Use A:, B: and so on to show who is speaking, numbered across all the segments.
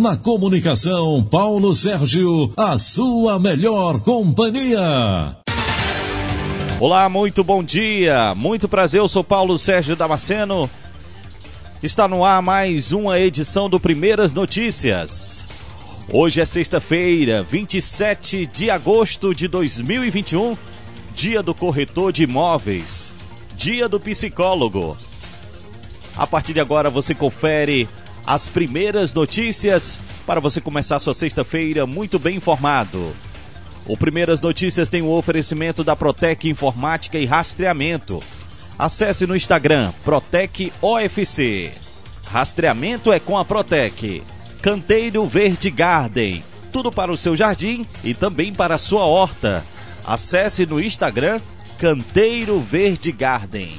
A: Na comunicação, Paulo Sérgio, a sua melhor companhia.
B: Olá, muito bom dia, muito prazer, eu sou Paulo Sérgio Damasceno. Está no ar mais uma edição do Primeiras Notícias. Hoje é sexta-feira, 27 de agosto de 2021, dia do corretor de imóveis, dia do psicólogo. A partir de agora você confere as primeiras notícias para você começar sua sexta-feira muito bem informado. O Primeiras Notícias tem o oferecimento da Protec Informática e Rastreamento. Acesse no Instagram Protec OFC. Rastreamento é com a Protec. Canteiro Verde Garden. Tudo para o seu jardim e também para a sua horta. Acesse no Instagram Canteiro Verde Garden.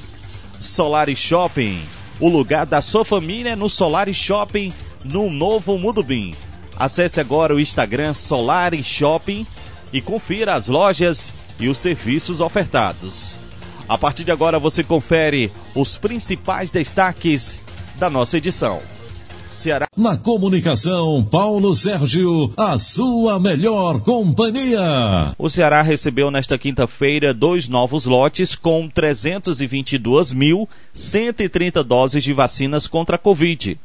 B: Solar Shopping. O lugar da sua família no Solar Shopping, no Novo Mudubim. Acesse agora o Instagram Solar Shopping e confira as lojas e os serviços ofertados. A partir de agora você confere os principais destaques da nossa edição.
A: Ceará. Na comunicação, Paulo Sérgio, a sua melhor companhia.
B: O Ceará recebeu nesta quinta-feira dois novos lotes com 322.130 doses de vacinas contra a Covid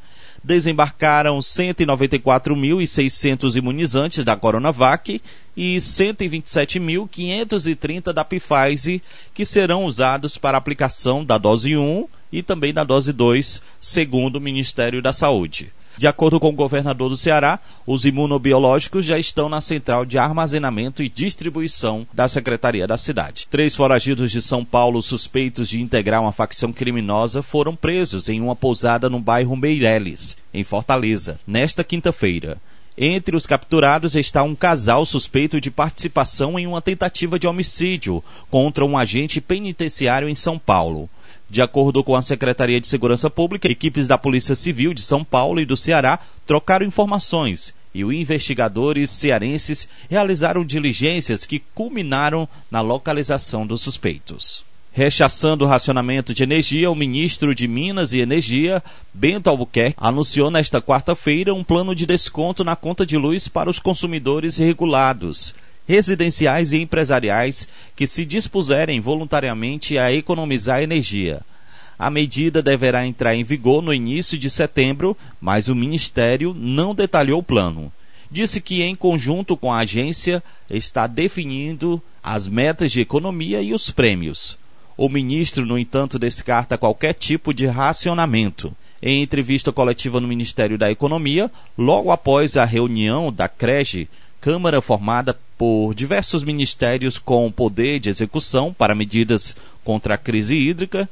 B: desembarcaram 194.600 imunizantes da Coronavac e 127.530 da Pfizer, que serão usados para aplicação da dose 1 e também da dose 2, segundo o Ministério da Saúde. De acordo com o governador do Ceará, os imunobiológicos já estão na central de armazenamento e distribuição da Secretaria da cidade. Três foragidos de São Paulo suspeitos de integrar uma facção criminosa foram presos em uma pousada no bairro Meireles, em Fortaleza, nesta quinta-feira. Entre os capturados está um casal suspeito de participação em uma tentativa de homicídio contra um agente penitenciário em São Paulo. De acordo com a Secretaria de Segurança Pública, equipes da Polícia Civil de São Paulo e do Ceará trocaram informações e os investigadores cearenses realizaram diligências que culminaram na localização dos suspeitos. Rechaçando o racionamento de energia, o ministro de Minas e Energia, Bento Albuquerque, anunciou nesta quarta-feira um plano de desconto na conta de luz para os consumidores regulados residenciais e empresariais que se dispuserem voluntariamente a economizar energia. A medida deverá entrar em vigor no início de setembro, mas o Ministério não detalhou o plano. Disse que, em conjunto com a agência, está definindo as metas de economia e os prêmios. O ministro, no entanto, descarta qualquer tipo de racionamento. Em entrevista coletiva no Ministério da Economia, logo após a reunião da CREGE, Câmara formada por diversos ministérios com poder de execução para medidas contra a crise hídrica,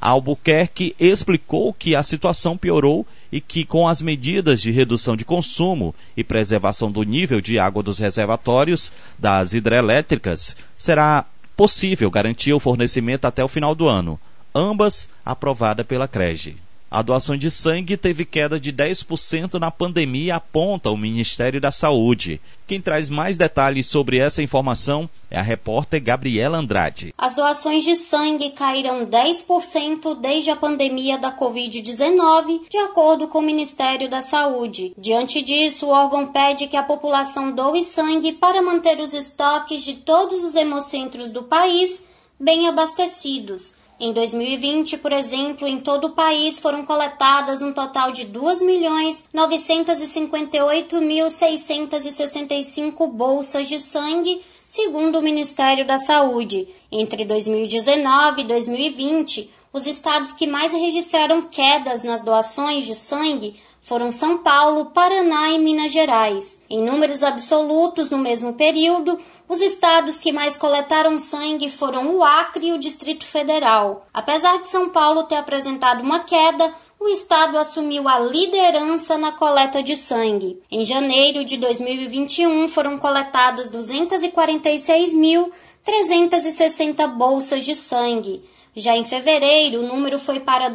B: Albuquerque explicou que a situação piorou e que, com as medidas de redução de consumo e preservação do nível de água dos reservatórios das hidrelétricas, será possível garantir o fornecimento até o final do ano, ambas aprovada pela CREGE. A doação de sangue teve queda de 10% na pandemia, aponta o Ministério da Saúde. Quem traz mais detalhes sobre essa informação é a repórter Gabriela Andrade.
C: As doações de sangue caíram 10% desde a pandemia da Covid-19, de acordo com o Ministério da Saúde. Diante disso, o órgão pede que a população doe sangue para manter os estoques de todos os hemocentros do país bem abastecidos. Em 2020, por exemplo, em todo o país foram coletadas um total de 2.958.665 bolsas de sangue, segundo o Ministério da Saúde. Entre 2019 e 2020, os estados que mais registraram quedas nas doações de sangue foram São Paulo, Paraná e Minas Gerais. Em números absolutos, no mesmo período, os estados que mais coletaram sangue foram o Acre e o Distrito Federal. Apesar de São Paulo ter apresentado uma queda, o estado assumiu a liderança na coleta de sangue. Em janeiro de 2021 foram coletadas 246.360 bolsas de sangue. Já em fevereiro, o número foi para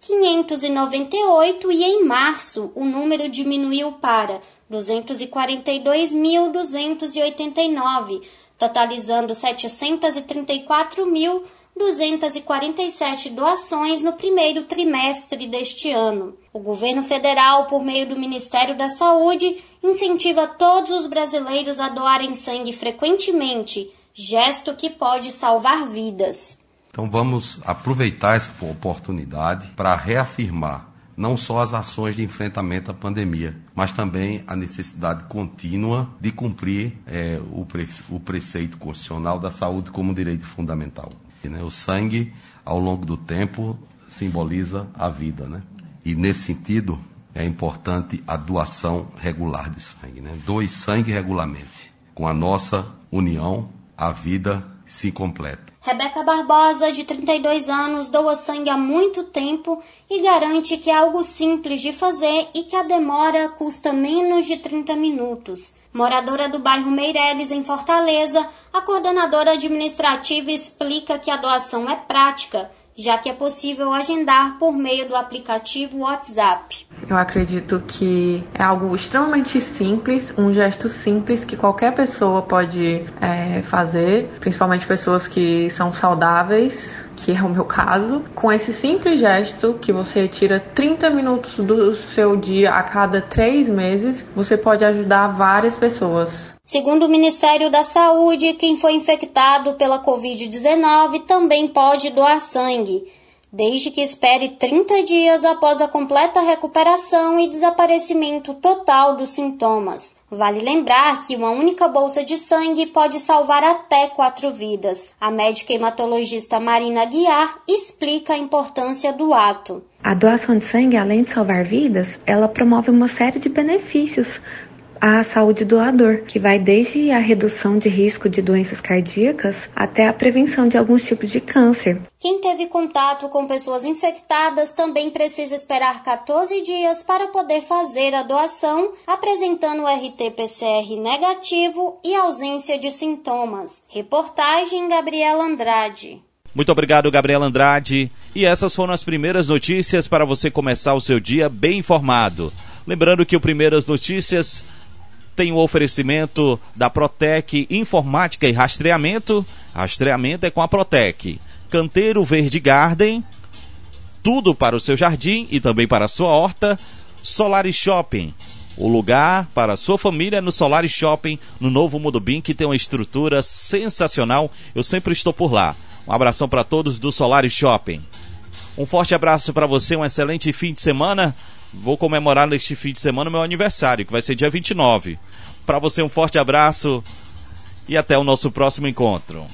C: 245.598 e em março o número diminuiu para 242.289, totalizando 734.289 247 doações no primeiro trimestre deste ano. O governo federal, por meio do Ministério da Saúde, incentiva todos os brasileiros a doarem sangue frequentemente, gesto que pode salvar vidas.
D: Então vamos aproveitar essa oportunidade para reafirmar não só as ações de enfrentamento à pandemia, mas também a necessidade contínua de cumprir é, o, pre o preceito constitucional da saúde como direito fundamental. E, né, o sangue, ao longo do tempo, simboliza a vida. Né? E nesse sentido, é importante a doação regular de sangue. Né? Doe sangue regularmente. Com a nossa união, a vida se completa.
C: Rebeca Barbosa, de 32 anos, doa sangue há muito tempo e garante que é algo simples de fazer e que a demora custa menos de 30 minutos. Moradora do bairro Meireles, em Fortaleza, a coordenadora administrativa explica que a doação é prática já que é possível agendar por meio do aplicativo WhatsApp.
E: Eu acredito que é algo extremamente simples, um gesto simples que qualquer pessoa pode é, fazer, principalmente pessoas que são saudáveis, que é o meu caso. Com esse simples gesto, que você tira 30 minutos do seu dia a cada três meses, você pode ajudar várias pessoas.
C: Segundo o Ministério da Saúde, quem foi infectado pela Covid-19 também pode doar sangue, desde que espere 30 dias após a completa recuperação e desaparecimento total dos sintomas. Vale lembrar que uma única bolsa de sangue pode salvar até quatro vidas. A médica hematologista Marina Guiar explica a importância do ato.
F: A doação de sangue, além de salvar vidas, ela promove uma série de benefícios a saúde doador, que vai desde a redução de risco de doenças cardíacas até a prevenção de alguns tipos de câncer.
C: Quem teve contato com pessoas infectadas também precisa esperar 14 dias para poder fazer a doação, apresentando o RT-PCR negativo e ausência de sintomas. Reportagem Gabriela Andrade.
B: Muito obrigado, Gabriela Andrade. E essas foram as primeiras notícias para você começar o seu dia bem informado. Lembrando que o Primeiras Notícias tem o oferecimento da Protec Informática e Rastreamento. Rastreamento é com a Protec. Canteiro Verde Garden, tudo para o seu jardim e também para a sua horta. Solar Shopping, o lugar para a sua família no Solar Shopping, no novo Mudubim, que tem uma estrutura sensacional. Eu sempre estou por lá. Um abração para todos do Solar Shopping. Um forte abraço para você, um excelente fim de semana. Vou comemorar neste fim de semana meu aniversário, que vai ser dia 29. Para você um forte abraço e até o nosso próximo encontro.